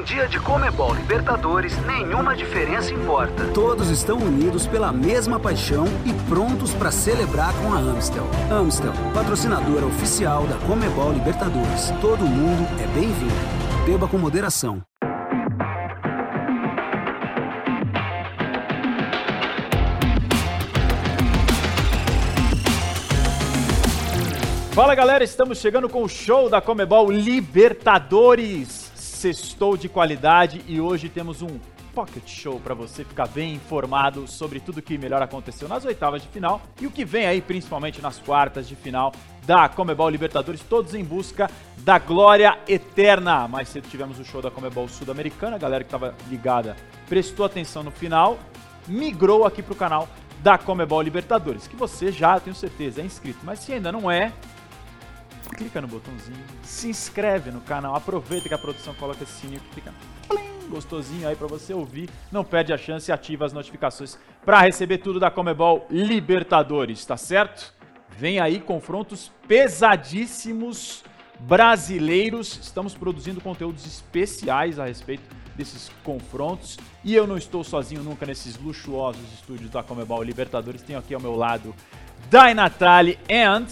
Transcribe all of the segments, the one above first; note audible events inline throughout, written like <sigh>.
Em dia de Comebol Libertadores, nenhuma diferença importa. Todos estão unidos pela mesma paixão e prontos para celebrar com a Amstel. Amstel, patrocinadora oficial da Comebol Libertadores. Todo mundo é bem-vindo. Beba com moderação. Fala galera, estamos chegando com o show da Comebol Libertadores. Sextou de qualidade e hoje temos um pocket show para você ficar bem informado sobre tudo que melhor aconteceu nas oitavas de final e o que vem aí principalmente nas quartas de final da Comebol Libertadores, todos em busca da glória eterna. Mais cedo tivemos o show da Comebol Sul-Americana, a galera que estava ligada prestou atenção no final, migrou aqui para o canal da Comebol Libertadores, que você já, tenho certeza, é inscrito, mas se ainda não é, clica no botãozinho, se inscreve no canal, aproveita que a produção coloca esse sininho que fica gostosinho aí para você ouvir, não perde a chance e ativa as notificações para receber tudo da Comebol Libertadores, tá certo? Vem aí confrontos pesadíssimos brasileiros, estamos produzindo conteúdos especiais a respeito desses confrontos. E eu não estou sozinho nunca nesses luxuosos estúdios da Comebol Libertadores, tenho aqui ao meu lado Dai Natali and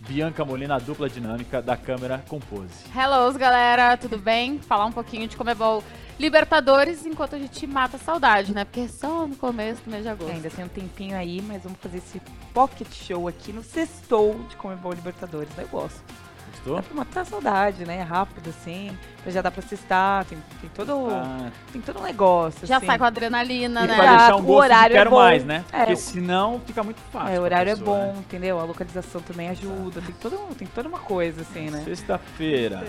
Bianca Molina, a dupla dinâmica da câmera Compose. Hello, galera, tudo bem? Falar um pouquinho de Comebol Libertadores enquanto a gente mata a saudade, né? Porque é só no começo do mês de agosto. Ainda tem um tempinho aí, mas vamos fazer esse pocket show aqui no sextou de Comebol Libertadores. Eu gosto. Gostou? Dá pra matar a saudade, né? Rápido, assim. Já dá pra cestar, tem, tem, todo, Ah. tem todo um negócio, Já assim. sai com adrenalina, E né? vai Exato, deixar um o gosto horário de é quero bom. mais, né? É, Porque o- senão fica muito fácil. É, o pra horário pessoa, é bom, né? entendeu? A localização também ajuda. Tem, todo, tem toda uma coisa, assim, né? Sexta-feira.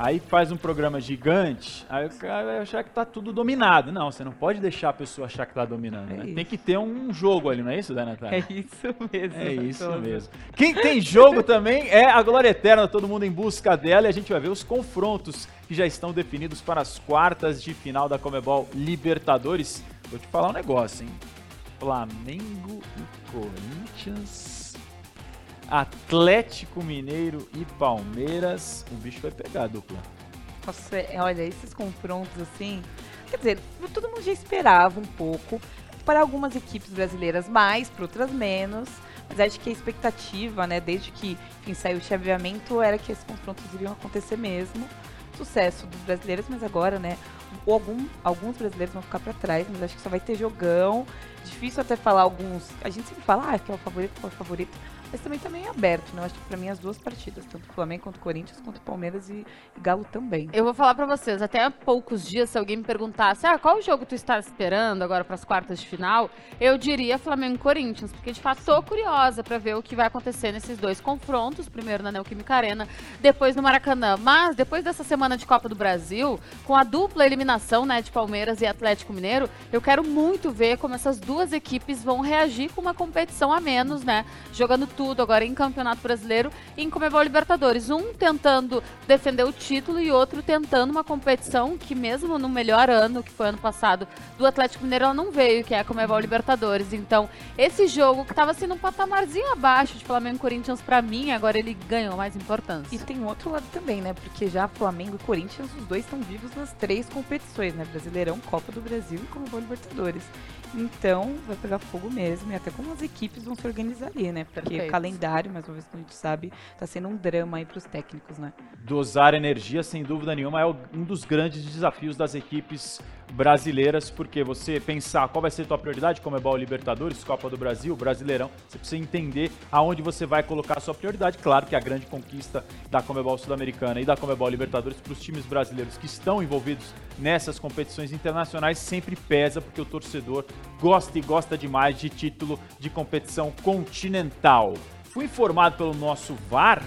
Aí faz um programa gigante, aí o cara vai achar que tá tudo dominado. Não, você não pode deixar a pessoa achar que tá dominando, É né? Tem que ter um jogo ali, não é isso, Dana Natália? É isso mesmo. É <laughs> isso Todo. mesmo. Quem tem jogo também é a Glória Eterna, todo mundo em busca dela e a gente vai ver os confrontos que já estão definidos para as quartas de final da Comebol Libertadores. Vou te falar um negócio, hein? Flamengo e Corinthians, Atlético Mineiro e Palmeiras. O bicho vai pegar, dupla. Nossa, é, olha, esses confrontos assim. Quer dizer, todo mundo já esperava um pouco. Para algumas equipes brasileiras mais, para outras menos. Mas acho que a expectativa, né, desde que enfim, saiu o chaveamento, era que esses confrontos iriam acontecer mesmo. Sucesso dos brasileiros, mas agora, né, algum, alguns brasileiros vão ficar para trás, mas acho que só vai ter jogão. Difícil até falar alguns. A gente sempre fala, ah, que é o favorito, qual é o favorito. Mas também tá meio aberto, né? Eu acho que pra mim as duas partidas, tanto Flamengo quanto Corinthians, quanto Palmeiras e, Galo também. Eu vou falar pra vocês, até há poucos dias, se alguém me perguntasse, ah, qual jogo tu está esperando agora pras quartas de final, eu diria Flamengo e Corinthians, porque de fato tô curiosa pra ver o que vai acontecer nesses dois confrontos, primeiro na Neoquímica Arena, depois no Maracanã. Mas depois dessa semana de Copa do Brasil, com a dupla eliminação, né, de Palmeiras e Atlético Mineiro, eu quero muito ver como essas duas equipes vão reagir com uma competição a menos, né, jogando tudo agora em Campeonato Brasileiro e em Comebol Libertadores. Um tentando defender o título e outro tentando uma competição que mesmo no melhor ano, que foi ano passado, do Atlético Mineiro, ela não veio, que é a Comebol Libertadores. Então, esse jogo que tava sendo um patamarzinho abaixo de Flamengo e Corinthians pra mim, agora ele ganhou mais importância. E tem outro lado também, né? Porque já Flamengo e Corinthians, os dois estão vivos nas três competições, né? Brasileirão, Copa do Brasil e Comebol Libertadores. Então, vai pegar fogo mesmo, e até como as equipes vão se organizar ali, né? Porque Perfeito. o calendário, mais uma vez que a gente sabe, tá sendo um drama aí pros técnicos, né? Dosar energia, sem dúvida nenhuma, é um dos grandes desafios das equipes brasileiras, porque você pensar qual vai ser a tua prioridade, como é Ball Libertadores, Copa do Brasil, Brasileirão, você precisa entender aonde você vai colocar a sua prioridade. Claro que a grande conquista da Comebol Sul-Americana e da Comebol Libertadores para os times brasileiros que estão envolvidos nessas competições internacionais sempre pesa, porque o torcedor gosta e gosta demais de título de competição continental. Fui informado pelo nosso VAR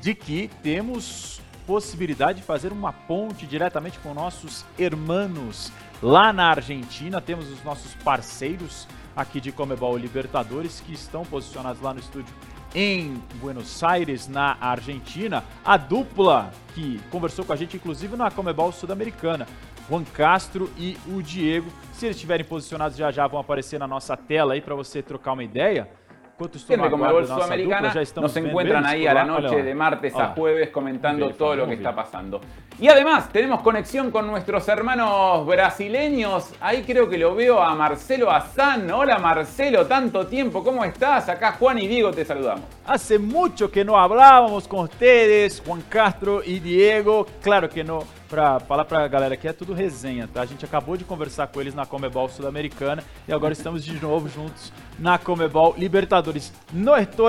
de que temos possibilidade de fazer uma ponte diretamente com nossos hermanos lá na Argentina. Temos os nossos parceiros aqui de Comebol Libertadores que estão posicionados lá no estúdio em Buenos Aires, na Argentina. A dupla que conversou com a gente, inclusive na Comebol Sul-Americana, Juan Castro e o Diego. Se eles estiverem posicionados já já vão aparecer na nossa tela aí para você trocar uma ideia. No aguardo da nossa Sudamericana nos encuentran ahí a la noche de martes a jueves comentando todo lo que está pasando. Y además tenemos conexión con nuestros hermanos brasileños. Ahí creo que lo veo a Marcelo Azán. Hola Marcelo, tanto tiempo, ¿cómo estás? Acá Juan y Diego te saludamos. Hace mucho que no hablábamos com ustedes, Juan Castro e Diego. Claro que não, pra falar pra galera aqui é tudo resenha, tá? A gente acabou de conversar com eles na Comebol Sul-Americana e agora estamos de novo juntos na Comebol Libertadores. Não estou,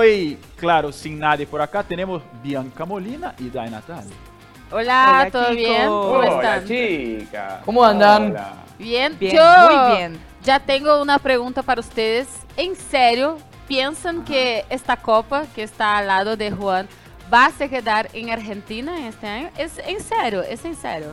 claro, sem nadie por acá. Temos Bianca Molina e Dai Natal. Hola, Hola, ¿todo chicos. bien? ¿Cómo Hola están? chicas. ¿Cómo andan? Hola. Bien, Bien, yo muy bien. ya tengo una pregunta para ustedes. ¿En serio piensan que esta copa que está al lado de Juan va a quedar en Argentina este año? Es en serio, es en serio.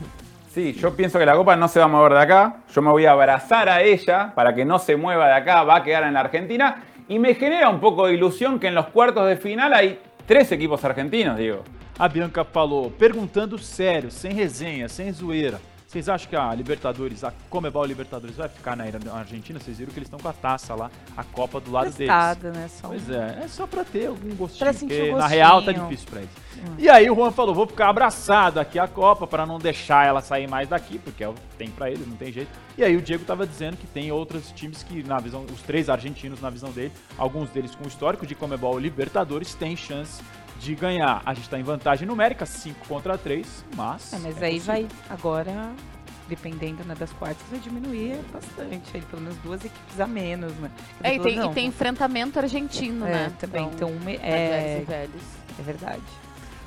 Sí, yo pienso que la copa no se va a mover de acá. Yo me voy a abrazar a ella para que no se mueva de acá, va a quedar en la Argentina. Y me genera un poco de ilusión que en los cuartos de final hay tres equipos argentinos, digo. A Bianca falou, perguntando sério, sem resenha, sem zoeira. Vocês acham que a Libertadores, a Comebol Libertadores vai ficar na na Argentina? Vocês viram que eles estão com a taça lá, a Copa do lado deles. Prestada, né? Só um- Pois é, é só pra ter algum gostinho, Pra sentir porque o na real tá gostinho. difícil pra eles. E aí o Juan falou, vou ficar abraçado aqui a Copa pra não deixar ela sair mais daqui, porque é tem pra eles, não tem jeito. E aí o Diego tava dizendo que tem outros times que, na visão, os três argentinos na visão dele, alguns deles com histórico de Comebol Libertadores, têm chance de ganhar. A gente tá em vantagem numérica, 5 contra 3, mas... É, mas é aí possível. vai, agora, dependendo né, das quartas, vai diminuir bastante. Aí, pelo menos duas equipes a menos, né? É, e, tem, não, e tem enfrentamento argentino, é, né? também. Então, mais é, velhos e velhos. é verdade.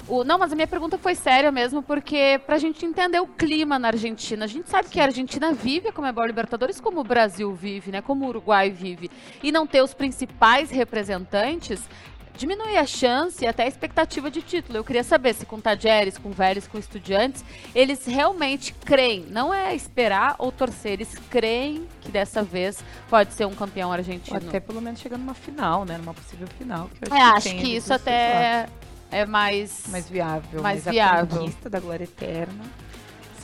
O- não, mas a minha pergunta foi séria mesmo, porque pra gente entender o clima na Argentina, a gente sabe que a Argentina vive a Comebol Libertadores como o Brasil vive, né? Como o Uruguai vive. E não ter os principais representantes diminui a chance e até a expectativa de título. Eu queria saber se com Tajeres, com Vélez, com Estudiantes, eles realmente creem, não é esperar ou torcer, eles creem que dessa vez pode ser um campeão Ou argentino. até pelo menos chegando numa final, né? Numa possível final. Que eu É, acho tem que ali isso dos dois lados. até é mais... mais viável. mais mas viável. A conquista da glória eterna.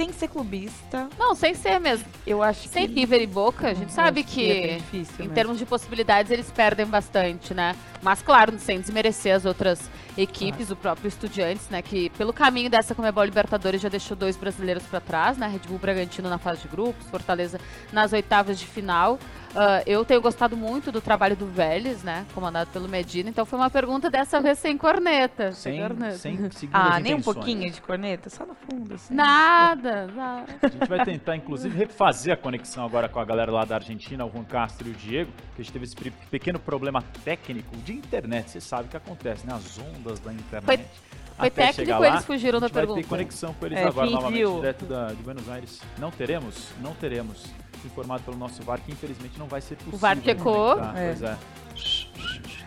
Sem ser clubista, Não, sem ser mesmo. eu acho Sem que. River e Boca, a gente eu sabe é bem que, difícil em mesmo. termos de possibilidades, eles perdem bastante, né? Mas, claro, sem desmerecer as outras equipes, o próprio Estudiantes, né? Que pelo caminho dessa Comebol Libertadores já deixou dois brasileiros para trás, né? Red Bull Bragantino na fase de grupos, Fortaleza nas oitavas de final. Ah, eu tenho gostado muito do trabalho do Vélez, né? Comandado pelo Medina. Então foi uma pergunta dessa vez sem corneta. Sem, corneta. sem <laughs> Ah, nem um pouquinho de corneta? Só no fundo, assim. Nada, nada. A gente vai tentar, inclusive, refazer a conexão agora com a galera lá da Argentina, o Juan Castro e o Diego, que a gente teve esse pe- pequeno problema técnico de internet. Você sabe o que acontece, né? As ondas da internet. Foi- Foi Até técnico, lá, eles fugiram a da gente vai ter pergunta. conexão com eles É, agora novamente, viu? direto da, de Buenos Aires. Não teremos? Não teremos. Informado pelo nosso VAR, que infelizmente não vai ser possível. VAR checou. É. Pois é.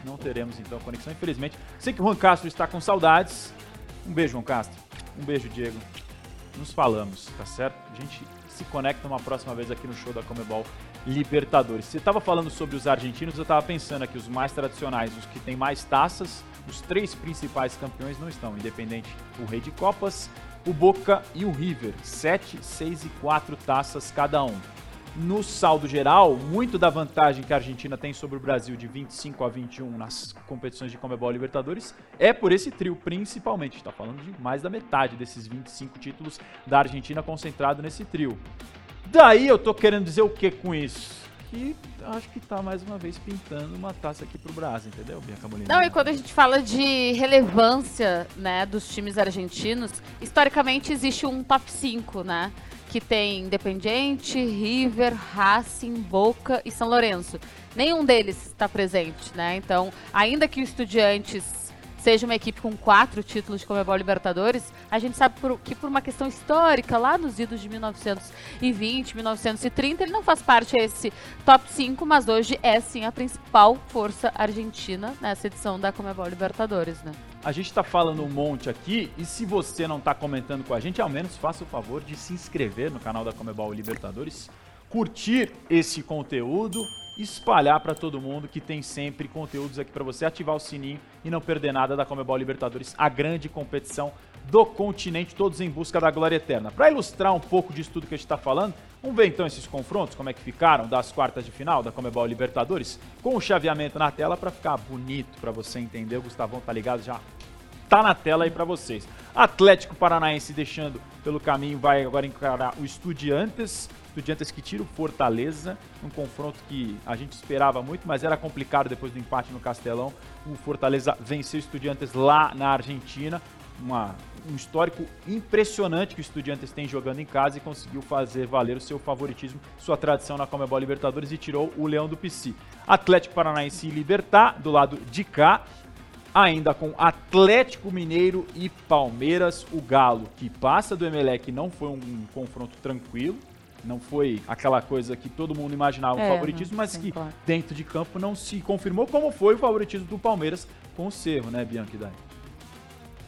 Não teremos então conexão, infelizmente. Sei que o Juan Castro está com saudades. Um beijo, Juan Castro. Um beijo, Diego. Nos falamos, tá certo? A gente se conecta uma próxima vez aqui no show da Comebol Libertadores. Você estava falando sobre os argentinos, eu estava pensando aqui, os mais tradicionais, os que têm mais taças, os três principais campeões não estão. Independente, o Rei de Copas, o Boca e o River. Sete, seis e quatro taças cada um. No saldo geral, muito da vantagem que a Argentina tem sobre o Brasil de 25 a 21 nas competições de Comebol Libertadores é por esse trio, principalmente. Está falando de mais da metade desses 25 títulos da Argentina concentrado nesse trio. Daí eu tô querendo dizer o que com isso? Que acho que tá mais uma vez pintando uma taça aqui pro Brasil, entendeu, Bianca Molina? Não, e quando a gente fala de relevância, né, dos times argentinos, historicamente existe um top 5, né? Que tem Independiente, River, Racing, Boca e São Lourenço. Nenhum deles está presente, né? Então, ainda que o Estudiantes seja uma equipe com quatro títulos de Comebol Libertadores, a gente sabe por- que por uma questão histórica, lá nos idos de 1920, 1930, ele não faz parte desse top 5, mas hoje é sim a principal força argentina nessa edição da Comebol Libertadores, né? A gente tá falando um monte aqui e se você não tá comentando com a gente, ao menos faça o favor de se inscrever no canal da Comebol Libertadores, curtir esse conteúdo, espalhar para todo mundo que tem sempre conteúdos aqui para você, ativar o sininho e não perder nada da Comebol Libertadores, a grande competição do continente, todos em busca da glória eterna. Para ilustrar um pouco disso tudo que a gente está falando, vamos ver então esses confrontos, como é que ficaram das quartas de final da Comebol Libertadores, com o chaveamento na tela para ficar bonito para você entender. O Gustavão tá ligado já? Tá na tela aí para vocês. Atlético Paranaense deixando pelo caminho vai agora encarar o Estudiantes. Estudiantes que tira o Fortaleza, um confronto que a gente esperava muito, mas era complicado depois do empate no Castelão. O Fortaleza venceu o Estudiantes lá na Argentina uma, um histórico impressionante que o Estudiantes tem jogando em casa e conseguiu fazer valer o seu favoritismo, sua tradição na Comebol Libertadores e tirou o Leão do PC. Atlético Paranaense e Libertar do lado de cá, ainda com Atlético Mineiro e Palmeiras, o Galo que passa do Emelec não foi um confronto tranquilo, não foi aquela coisa que todo mundo imaginava É, o favoritismo, mas sim, que claro. dentro de campo não se confirmou como foi o favoritismo do Palmeiras com o Cerro, né, Bianca Dai?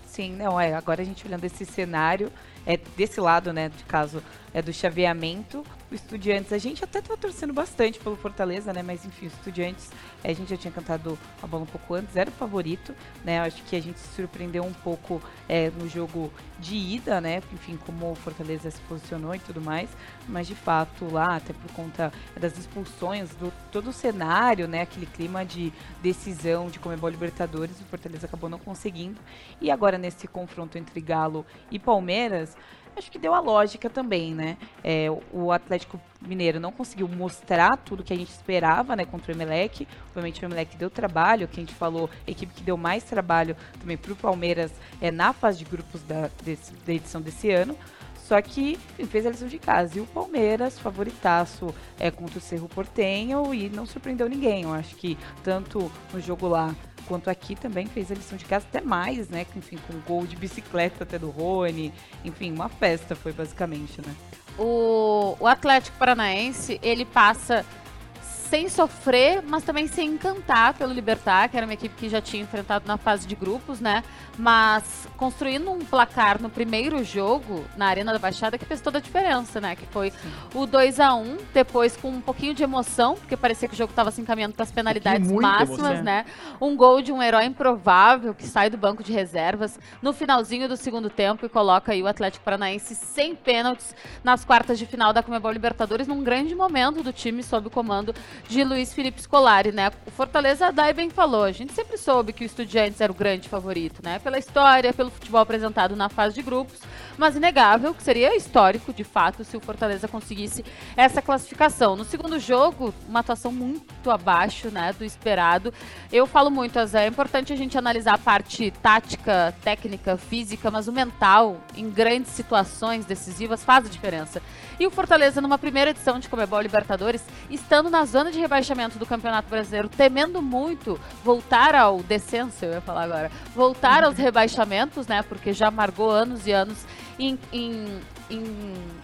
Sim, não, é. Agora a gente olhando esse cenário, é desse lado, né, de caso é do chaveamento, o Estudiantes, a gente até estava torcendo bastante pelo Fortaleza, né, mas enfim, o Estudiantes, eh, a gente já tinha cantado a bola um pouco antes, era o favorito, né, acho que a gente se surpreendeu um pouco eh, no jogo de ida, né, enfim, como o Fortaleza se posicionou e tudo mais, mas de fato lá, até por conta das expulsões, do todo o cenário, né, aquele clima de decisão de Comebol Libertadores, o Fortaleza acabou não conseguindo, e agora nesse confronto entre Galo e Palmeiras, acho que deu a lógica também, né? É, o Atlético Mineiro não conseguiu mostrar tudo que a gente esperava, né, contra o Emelec. Obviamente o Emelec deu trabalho, que a gente falou, a equipe que deu mais trabalho também para o Palmeiras é, na fase de grupos da, desse- da edição desse ano. Só que fez a lição de casa. E o Palmeiras, favoritaço é, contra o Cerro Portenho e não surpreendeu ninguém. Eu acho que tanto no jogo lá quanto aqui também fez a lição de casa até mais, né? Enfim, com gol de bicicleta até do Rony. Enfim, uma festa foi basicamente, né? O, o Atlético Paranaense, ele passa sem sofrer, mas também sem encantar pelo Libertar, que era uma equipe que já tinha enfrentado na fase de grupos, né? Mas construindo um placar no primeiro jogo, na Arena da Baixada, que fez toda a diferença, né? Que foi o 2 a 1 depois com um pouquinho de emoção, porque parecia que o jogo estava se encaminhando para as penalidades máximas, né? Um gol de um herói improvável que sai do banco de reservas no finalzinho do segundo tempo e coloca aí o Atlético Paranaense sem pênaltis nas quartas de final da Comebol Libertadores, num grande momento do time sob o comando de Luiz Felipe Scolari, né? O Fortaleza, a Dai bem falou, a gente sempre soube que o Estudiantes era o grande favorito, né? Pela história, pelo futebol apresentado na fase de grupos, mas inegável que seria histórico, de fato, se o Fortaleza conseguisse essa classificação. No segundo jogo, uma atuação muito abaixo, né, do esperado. Eu falo muito, Azé, é importante a gente analisar a parte tática, técnica, física, mas o mental, em grandes situações decisivas, faz a diferença. E o Fortaleza, numa primeira edição de Comebol Libertadores, estando na zona de rebaixamento do Campeonato Brasileiro, temendo muito voltar ao descenso, eu ia falar agora, voltar aos rebaixamentos, né, porque já amargou anos e anos em, em, em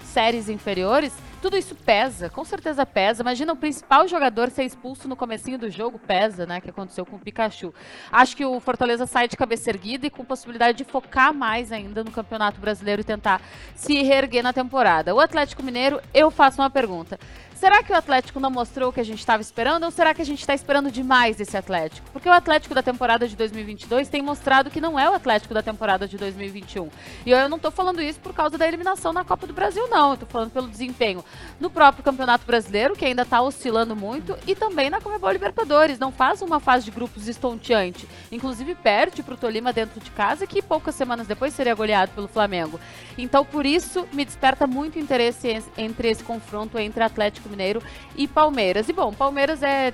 séries inferiores, tudo isso pesa, com certeza pesa. Imagina o principal jogador ser expulso no comecinho do jogo, pesa, né? Que aconteceu com o Pikachu. Acho que o Fortaleza sai de cabeça erguida e com possibilidade de focar mais ainda no Campeonato Brasileiro e tentar se reerguer na temporada. O Atlético Mineiro, eu faço uma pergunta. Será que o Atlético não mostrou o que a gente estava esperando ou será que a gente está esperando demais desse Atlético? Porque o Atlético da temporada de 2022 tem mostrado que não é o Atlético da temporada de 2021. E eu não estou falando isso por causa da eliminação na Copa do Brasil, não. Eu tô falando pelo desempenho no próprio Campeonato Brasileiro, que ainda está oscilando muito, e também na Comebol Libertadores. Não faz uma fase de grupos estonteante. Inclusive perde para o Tolima dentro de casa, que poucas semanas depois seria goleado pelo Flamengo. Então, por isso, me desperta muito interesse en- entre esse confronto entre Atlético Mineiro e Palmeiras. E bom, Palmeiras é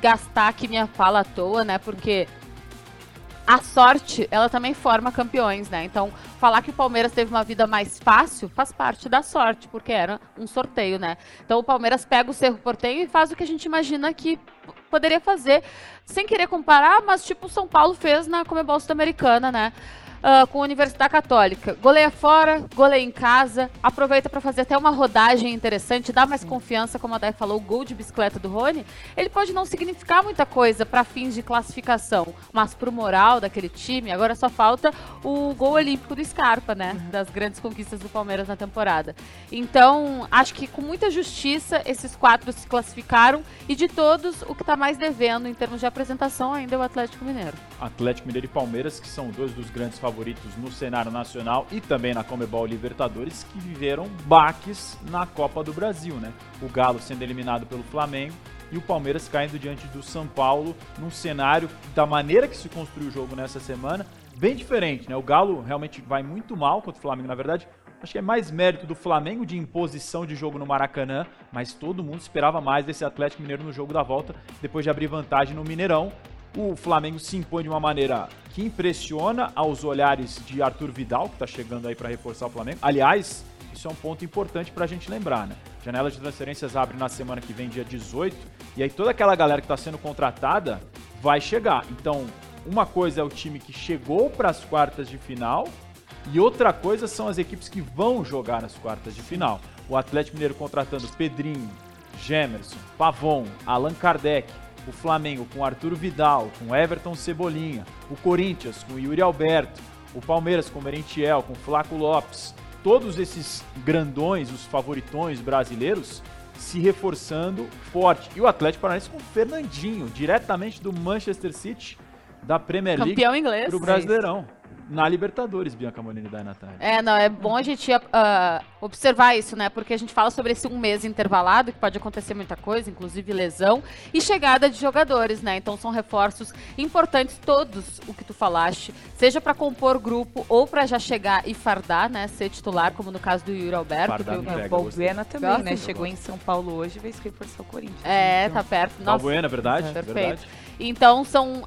gastar aqui minha fala à toa, né? Porque a sorte, ela também forma campeões, né? Então, falar que o Palmeiras teve uma vida mais fácil faz parte da sorte, porque era um sorteio, né? Então, o Palmeiras pega o Cerro Porteño e faz o que a gente imagina que poderia fazer, sem querer comparar, mas tipo o São Paulo fez na Comebol Sul-Americana, né? Ah, com a Universidade Católica. Goleia fora, goleia em casa, aproveita para fazer até uma rodagem interessante, dá mais confiança, como a Dai falou, o gol de bicicleta do Rony, ele pode não significar muita coisa para fins de classificação, mas pro moral daquele time, agora só falta o gol olímpico do Scarpa, né? Das grandes conquistas do Palmeiras na temporada. Então, acho que com muita justiça esses quatro se classificaram e de todos, o que tá mais devendo em termos de apresentação ainda é o Atlético Mineiro. Atlético Mineiro e Palmeiras, que são dois dos grandes favoritos favoritos no cenário nacional e também na Comebol Libertadores, que viveram baques na Copa do Brasil, né? O Galo sendo eliminado pelo Flamengo e o Palmeiras caindo diante do São Paulo num cenário da maneira que se construiu o jogo nessa semana, bem diferente, né? O Galo realmente vai muito mal contra o Flamengo, na verdade. Acho que é mais mérito do Flamengo de imposição de jogo no Maracanã, mas todo mundo esperava mais desse Atlético Mineiro no jogo da volta, depois de abrir vantagem no Mineirão. O Flamengo se impõe de uma maneira que impressiona aos olhares de Arthur Vidal, que está chegando aí para reforçar o Flamengo. Aliás, isso é um ponto importante para a gente lembrar, né? Janela de transferências abre na semana que vem, dia 18, e aí toda aquela galera que está sendo contratada vai chegar. Então, uma coisa é o time que chegou para as quartas de final e outra coisa são as equipes que vão jogar nas quartas de final. O Atlético Mineiro contratando Pedrinho, Gemerson, Pavon, Allan Kardec, o Flamengo com Arturo Vidal, com Everton Cebolinha, o Corinthians com Yuri Alberto, o Palmeiras com Merentiel, com Flaco Lopes. Todos esses grandões, os favoritões brasileiros, se reforçando forte. E o Atlético Paranaense com Fernandinho, diretamente do Manchester City, da Premier League Campeão inglês. para o Brasileirão na Libertadores, Bianca Molina e Natália. É, não, é bom a gente uh, observar isso, né? Porque a gente fala sobre esse um mês intervalado, que pode acontecer muita coisa, inclusive lesão, e chegada de jogadores, né? Então são reforços importantes todos o que tu falaste, seja para compor grupo ou para já chegar e fardar, né? Ser titular, como no caso do Yuri Alberto. Fardar que gostei. Balbuena também, né? Chegou em São Paulo hoje, veio se reforçar o Corinthians. É, Então, tá perto. Nossa, Balbuena, verdade? Perfeito. verdade. Então são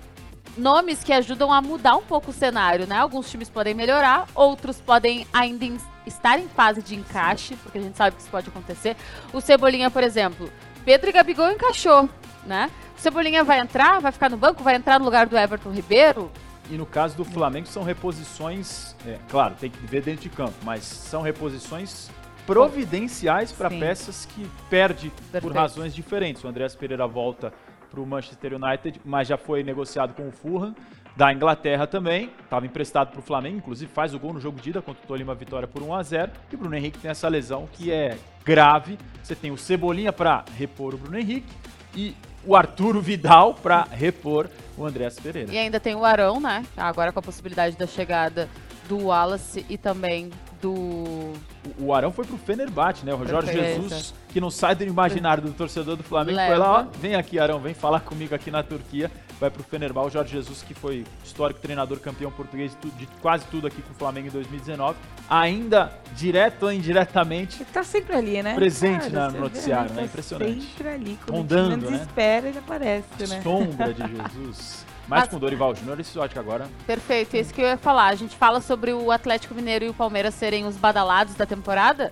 nomes que ajudam a mudar um pouco o cenário, né? Alguns times podem melhorar, outros podem ainda estar em fase de encaixe, porque a gente sabe que isso pode acontecer. O Cebolinha, por exemplo, Pedro e Gabigol encaixou, né? O Cebolinha vai entrar, vai ficar no banco, vai entrar no lugar do Everton Ribeiro. E no caso do Flamengo são reposições, é, claro, tem que ver dentro de campo, mas são reposições providenciais para peças que perde por Perfeito. razões diferentes. O Andreas Pereira volta para o Manchester United, mas já foi negociado com o Fulham da Inglaterra também, estava emprestado para o Flamengo, inclusive faz o gol no jogo de ida contra o Tolima Vitória por 1 a 0 e o Bruno Henrique tem essa lesão que é grave. Você tem o Cebolinha para repor o Bruno Henrique e o Arturo Vidal para repor o Andreas Pereira. E ainda tem o Arão, né? Agora com a possibilidade da chegada do Wallace e também do O Arão foi pro Fenerbahçe, né? O Jorge Perfeito. Jesus, que não sai do imaginário do torcedor do Flamengo, foi Leva. lá, ó, vem aqui, Arão, vem falar comigo aqui na Turquia. Vai pro Fenerbahçe. O Jorge Jesus, que foi histórico treinador campeão português de, quase tudo aqui com o Flamengo em 2019. Ainda, direto ou indiretamente, tá sempre ali, né? Presente na- no noticiário, ele né? tá Impressionante. Sempre ali. Quando Rondando, o time né? menos espera, ele aparece, né? sombra de Jesus. <laughs> Mas, Mas- com Dorival Júnior, esse ótico agora. Perfeito, isso que eu ia falar. A gente fala sobre o Atlético Mineiro e o Palmeiras serem os badalados da temporada.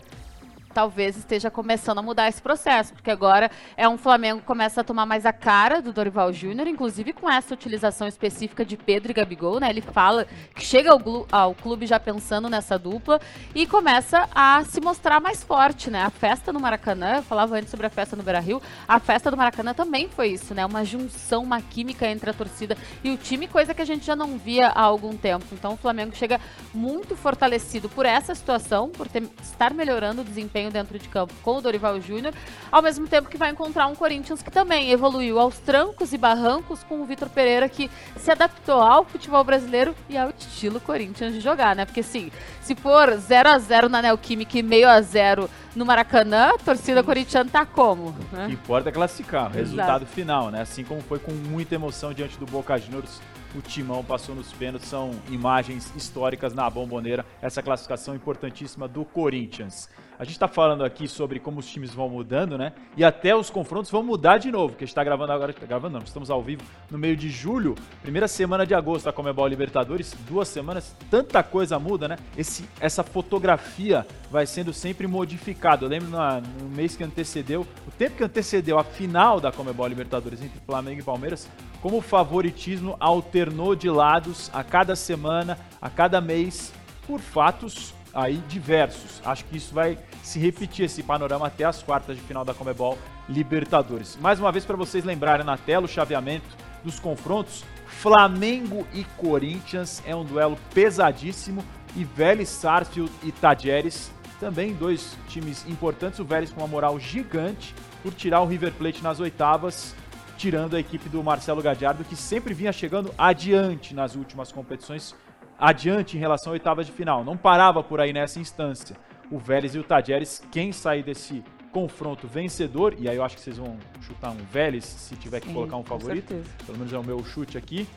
Talvez esteja começando a mudar esse processo, porque agora é um Flamengo que começa a tomar mais a cara do Dorival Júnior, inclusive com essa utilização específica de Pedro e Gabigol, né? Ele fala que chega ao, ao clube já pensando nessa dupla e começa a se mostrar mais forte, né? A festa no Maracanã, eu falava antes sobre a festa no Beira-Rio, a festa do Maracanã também foi isso, né? Uma junção, uma química entre a torcida e o time, coisa que a gente já não via há algum tempo. Então o Flamengo chega muito fortalecido por essa situação, por ter- estar melhorando o desempenho dentro de campo com o Dorival Júnior, ao mesmo tempo que vai encontrar um Corinthians que também evoluiu aos trancos e barrancos com o Vitor Pereira, que se adaptou ao futebol brasileiro e ao estilo Corinthians de jogar, né? Porque assim, se for 0 a 0 na Neoquímica e meio a 0 no Maracanã, a torcida corintiana tá como? O que Né? importa é classificar, Exato. resultado final, né? Assim como foi com muita emoção diante do Boca Juniors, o Timão passou nos pênaltis, são imagens históricas na bomboneira, essa classificação importantíssima do Corinthians. A gente tá falando aqui sobre como os times vão mudando, né? E até os confrontos vão mudar de novo, que a gente tá gravando agora, tá gravando não, estamos ao vivo no meio de julho, primeira semana de agosto da Comebol Libertadores, duas semanas, tanta coisa muda, né? Esse, essa fotografia vai sendo sempre modificada. Eu lembro na- no mês que antecedeu, o tempo que antecedeu a final da Comebol Libertadores entre Flamengo e Palmeiras, como o favoritismo alternou de lados a cada semana, a cada mês, por fatos aí diversos. Acho que isso vai se repetir esse panorama até as quartas de final da Comebol Libertadores. Mais uma vez para vocês lembrarem na tela o chaveamento dos confrontos, Flamengo e Corinthians é um duelo pesadíssimo e Vélez Sarsfield e Tajeres também dois times importantes, o Vélez com uma moral gigante por tirar o River Plate nas oitavas, tirando a equipe do Marcelo Gadiardo que sempre vinha chegando adiante nas últimas competições adiante em relação à oitava de final. Não parava por aí nessa instância. O Vélez e o Tajeres, quem sair desse confronto vencedor, e aí eu acho que vocês vão chutar um Vélez se tiver que Sim, colocar um favorito, pelo menos é o meu chute aqui,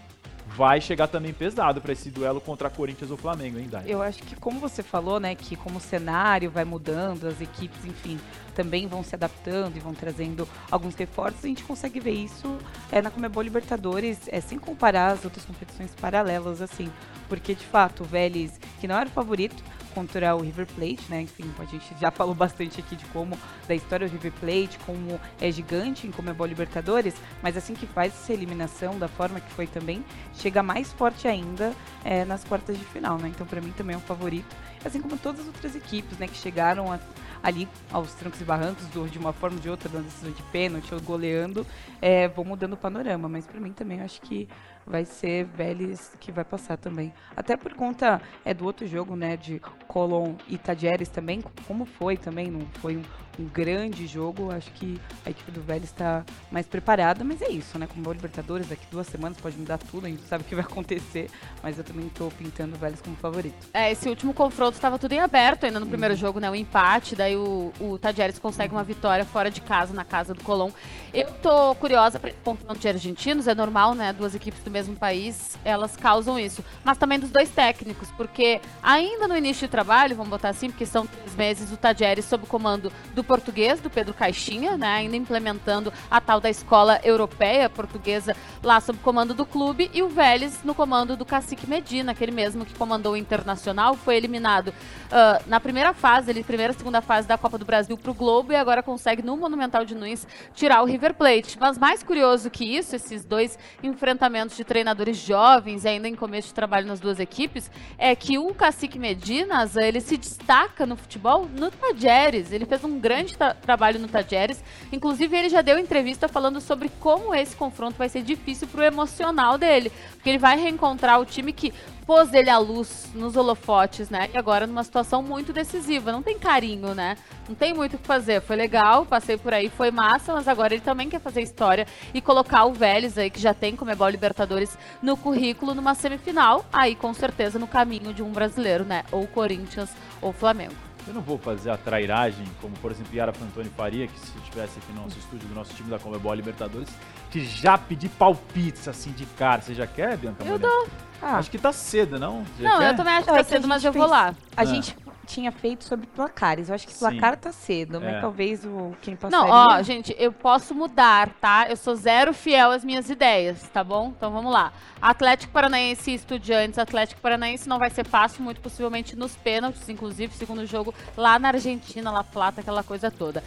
vai chegar também pesado para esse duelo contra Corinthians ou Flamengo, hein, Dai? Eu acho que, como você falou, né, que como o cenário vai mudando, as equipes, enfim, também vão se adaptando e vão trazendo alguns reforços, a gente consegue ver isso é, na Comebol Libertadores, é, sem comparar as outras competições paralelas, assim. Porque, de fato, o Vélez, que não era o favorito, contra o River Plate, né? Enfim, a gente já falou bastante aqui de como, da história do River Plate, como é gigante em Comebol Libertadores, mas assim que faz essa eliminação, da forma que foi também, chega mais forte ainda é, nas quartas de final, né? Então, para mim, também é um favorito. Assim como todas as outras equipes, né? Que chegaram a- ali aos trancos e barrancos, do- de uma forma ou de outra, dando decisão de pênalti ou goleando, é, vão mudando o panorama. Mas para mim também, acho que vai ser Vélez que vai passar também. Até por conta é do outro jogo, né? De Colón e Tajeres também, como foi também, não foi um, um grande jogo. Acho que a equipe do Vélez está mais preparada, mas é isso, né? Como o Libertadores, daqui duas semanas pode mudar tudo, a gente sabe o que vai acontecer, mas eu também tô pintando o Vélez como favorito. É, esse último confronto estava tudo em aberto ainda no Uhum. primeiro jogo, né? O empate, daí o, o Tadjeres consegue uma vitória fora de casa, na casa do Colón. Eu tô curiosa para esse confronto de argentinos, é normal, né? Duas equipes do mesmo país, elas causam isso. Mas também dos dois técnicos, porque ainda no início de trabalho, vamos botar assim, porque são três meses, o Tadjeres sob o comando do português, do Pedro Caixinha, né? Ainda implementando a tal da escola europeia portuguesa lá sob comando do clube, e o Vélez no comando do Cacique Medina, aquele mesmo que comandou o Internacional, foi eliminado ah, na primeira fase, ele, primeira e segunda fase da Copa do Brasil para o Globo e agora consegue no Monumental de Nunes tirar o River Plate. Mas mais curioso que isso, esses dois enfrentamentos de treinadores jovens ainda em começo de trabalho nas duas equipes, é que o Cacique Medinas, ele se destaca no futebol no Tajeres. Ele fez um grande tra- trabalho no Tajeres. Inclusive, ele já deu entrevista falando sobre como esse confronto vai ser difícil pro emocional dele. Porque ele vai reencontrar o time que pôs ele à luz nos holofotes, né? E agora numa situação muito decisiva. Não tem carinho, né? Não tem muito o que fazer. Foi legal, passei por aí, foi massa, mas agora ele também quer fazer história e colocar o Vélez aí, que já tem Comebol Libertadores no currículo, numa semifinal. Aí, com certeza, no caminho de um brasileiro, né? Ou Corinthians ou Flamengo. Eu não vou fazer a trairagem, como por exemplo Yara Fantoni faria, que se estivesse aqui no nosso estúdio do nosso time da Comebol Libertadores, de já pedir palpites assim de cara. Você já quer, Bianca? Eu Moreno? Ah, Acho que tá cedo, não? Já Não, quer? eu também acho que tá é que cedo, mas eu vou lá. a Ah. gente tinha feito sobre placares. Eu acho que Sim. placar tá cedo, mas É. talvez o quem passaria... Não, ó, gente, eu posso mudar, tá? Eu sou zero fiel às minhas ideias, tá bom? Então vamos lá. Atlético Paranaense e Estudiantes. Atlético Paranaense não vai ser fácil, muito possivelmente nos pênaltis, inclusive, segundo jogo lá na Argentina, La Plata, aquela coisa toda.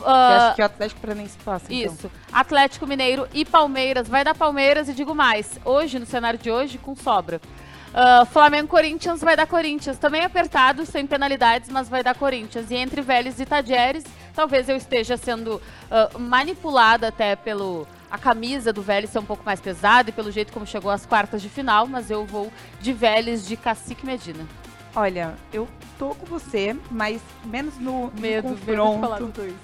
Eu Ah, acho que o Atlético Paranaense passa, então. Isso. Atlético Mineiro e Palmeiras. Vai dar Palmeiras e digo mais. Hoje, no cenário de hoje, com sobra. Ah, Flamengo Corinthians vai dar Corinthians. Também apertado, sem penalidades, mas vai dar Corinthians. E entre Vélez e Tajeres, talvez eu esteja sendo ah, manipulada até pelo a camisa do Vélez ser um pouco mais pesada e pelo jeito como chegou às quartas de final, mas eu vou de Vélez de Cacique Medina. Olha, eu tô com você, mas menos no, no Medo, medo de.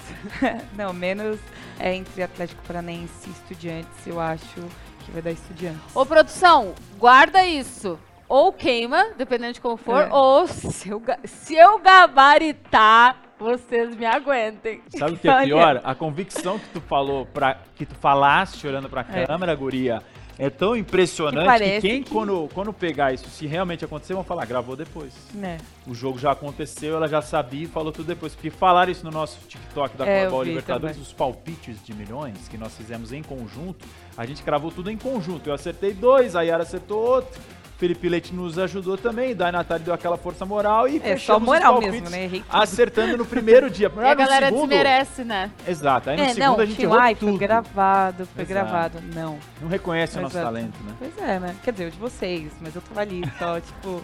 <laughs> Não, menos é, entre Atlético Paranaense e Estudiantes, eu acho que vai dar Estudiantes. Ô, produção, guarda isso. Ou queima, dependendo de como for, É. ou se eu, se eu gabaritar, vocês me aguentem. Sabe o que é pior? A convicção que tu falou, pra, que tu falaste olhando pra É. câmera, guria, é tão impressionante Que que, quem, que- Quando, quando pegar isso, se realmente acontecer, vão falar, gravou depois. Né? O jogo já aconteceu, ela já sabia e falou tudo depois. Porque falaram isso no nosso TikTok da É, vi Libertadores, também. os palpites de milhões que nós fizemos em conjunto. A gente gravou tudo em conjunto. Eu acertei dois, a Yara acertou outro. Felipe Leite nos ajudou também, Dai Natália deu aquela força moral e É só moral palpites mesmo, né? Errei tudo. acertando no primeiro dia. <laughs> E a galera segundo, desmerece, né? Exato, aí no É, segundo não, a gente tipo, errou ai, tudo. foi gravado, foi Exato. gravado. Não. Não reconhece o nosso Exato. talento, né? Pois é, né? Quer dizer, o de vocês, mas eu tava ali só, <laughs> tipo.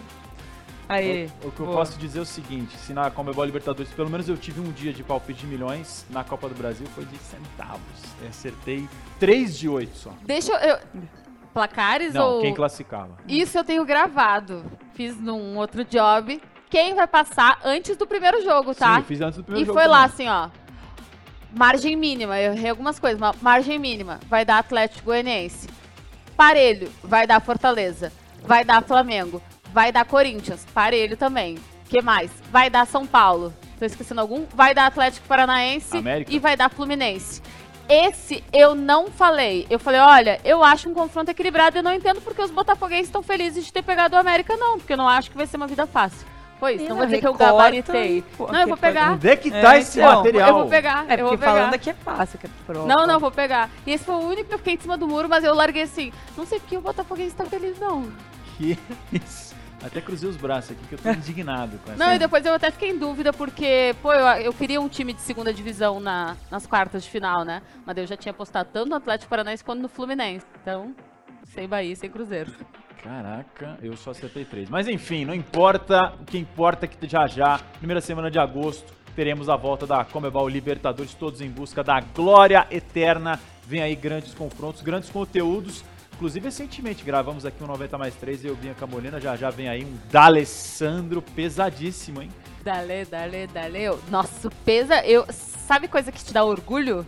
Aí. O, o que eu boa. posso dizer é o seguinte, se na Comebol Libertadores, pelo menos eu tive um dia de palpite de milhões, na Copa do Brasil foi de centavos. Eu acertei 3 de 8 só. Deixa eu. eu- Placares Não, ou. quem classificava. Isso eu tenho gravado. Fiz num outro job. Quem vai passar antes do primeiro jogo, tá? Sim, fiz antes do primeiro E jogo foi lá, também. assim, ó. Margem mínima, eu errei algumas coisas, mas margem mínima vai dar Atlético Goianiense. Parelho vai dar Fortaleza. Vai dar Flamengo. Vai dar Corinthians, parelho também. que mais? Vai dar São Paulo. Tô esquecendo algum? Vai dar Atlético Paranaense América. e vai dar Fluminense. Esse eu não falei. Eu falei, olha, eu acho um confronto equilibrado. Eu não entendo porque os botafoguenses estão felizes de ter pegado o América, não. Porque eu não acho que vai ser uma vida fácil. Foi isso, não vou dizer que eu gabaritei. pô, Não, eu vou pegar. Onde é que tá É, esse então, material? Eu vou pegar, É eu vou porque pegar. falando aqui é fácil, que é prova. Não, não, vou pegar. E esse foi o único que eu fiquei em cima do muro, mas eu larguei assim. Não sei porque o Botafoguense tá feliz, não. Que isso? Até cruzei os braços aqui, que eu tô <laughs> indignado com essa. Não, e depois eu até fiquei em dúvida, porque, pô, eu, eu queria um time de segunda divisão na, nas quartas de final, né? Mas eu já tinha apostado tanto no Atlético Paranaense quanto no Fluminense. Então, sem Bahia, sem Cruzeiro. Caraca, eu só acertei três. Mas enfim, não importa. O que importa é que já já, primeira semana de agosto, teremos a volta da Comebol Libertadores, todos em busca da glória eterna. Vem aí grandes confrontos, grandes conteúdos. Inclusive, recentemente gravamos aqui um 90 mais 3 e eu, Bianca Molina, já já vem aí um D'Alessandro pesadíssimo, hein? Dale, dale, dale. Nossa, pesa. Eu, sabe coisa que te dá orgulho?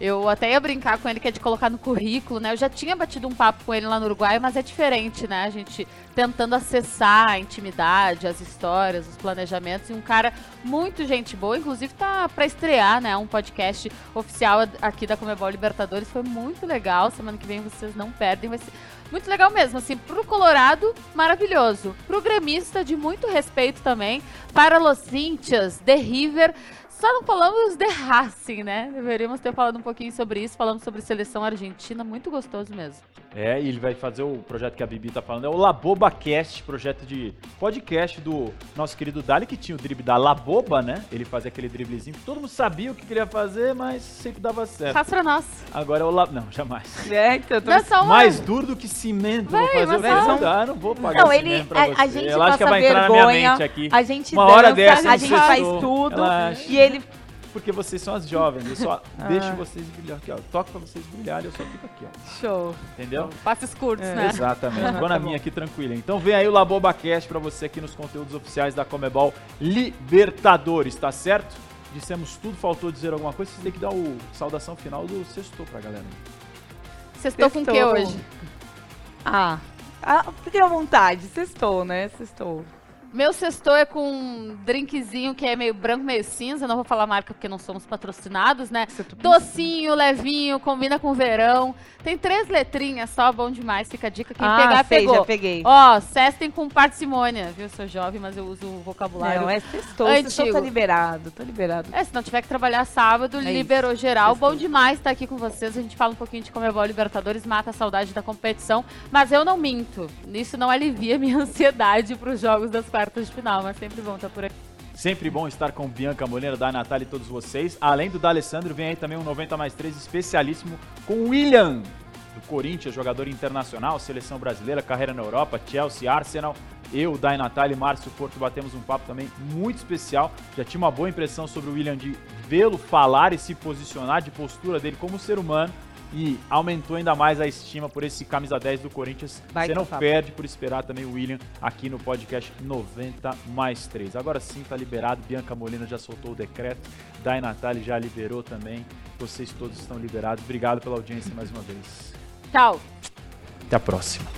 Eu até ia brincar com ele que é de colocar no currículo, né? Eu já tinha batido um papo com ele lá no Uruguai, mas é diferente, né? A gente tentando acessar a intimidade, as histórias, os planejamentos. E um cara muito gente boa, inclusive tá pra estrear, né? Um podcast oficial aqui da Comebol Libertadores. Foi muito legal. Semana que vem vocês não perdem. Vai ser muito legal mesmo, assim, pro Colorado, maravilhoso. Pro gremista, de muito respeito também. Para Los Cintias, The River. Só não falamos de <laughs> Racing, né? Deveríamos ter falado um pouquinho sobre isso. Falamos sobre seleção argentina, muito gostoso mesmo. É, e ele vai fazer o projeto que a Bibi tá falando, é o Laboba Cast, projeto de podcast do nosso querido Dali, que tinha o drible da Laboba, né? Ele fazia aquele driblezinho que todo mundo sabia o que queria fazer, mas sempre dava certo. Faz pra nós. Agora é o La... Não, jamais. <laughs> É, então, eu tô Não é só uma... Mais duro do que cimento, vou fazer mas só- Ah, não vou pagar Não, ele, pra a, você. a gente Ela acha que passa vai entrar na minha vergonha, mente aqui. a gente Uma dança, hora dessa, a gente faz tudo, e ele... Porque vocês são as jovens, eu só <laughs> Ah. deixo vocês brilhar aqui, ó. Toco pra vocês brilharem, eu só fico aqui, ó. Show. Entendeu? Passes curtos, É. né? Exatamente. Vou na tá minha aqui tranquila. Então vem aí o LabobaCast pra você aqui nos conteúdos oficiais da Comebol Libertadores, tá certo? Dissemos tudo, faltou dizer alguma coisa, vocês têm que dar o saudação final do sextou pra galera. Estão com o que Sextou. hoje? Ah, ah, fique à vontade, sextou, né? Sextou. Meu sextou é com um drinkzinho que é meio branco, meio cinza. Não vou falar marca porque não somos patrocinados, né? Docinho, levinho, combina com verão. Tem três letrinhas só, bom demais. Fica a dica. Quem ah, pegar, sei, pegou. já peguei. Ó, cestem com parcimônia, viu? Sou jovem, mas eu uso o vocabulário. Não, é sextou, sextou tá liberado, tá liberado. É, se não tiver que trabalhar sábado, É liberou geral. Sextou. Bom demais estar aqui com vocês. A gente fala um pouquinho de Comebol Libertadores, mata a saudade da competição. Mas eu não minto. Isso não alivia minha <laughs> ansiedade para os jogos das quartas de final. Mas sempre bom estar por aqui. Sempre bom estar com Bianca Molina, da Natália e todos vocês. Além do D'Alessandro, vem aí também um 90 mais 3 especialíssimo com William, do Corinthians, jogador internacional, seleção brasileira, carreira na Europa, Chelsea, Arsenal. Eu, Dai Natália e Márcio Porto batemos um papo também muito especial. Já tinha uma boa impressão sobre o William de vê-lo falar e se posicionar, de postura dele como ser humano. E aumentou ainda mais a estima por esse camisa 10 do Corinthians. Baita Você não papo. perde por esperar também o William aqui no podcast 90 mais 3. Agora sim tá liberado. Bianca Molina já soltou o decreto. Dai Natália já liberou também. Vocês todos estão liberados. Obrigado pela audiência mais uma vez. Tchau. Até a próxima.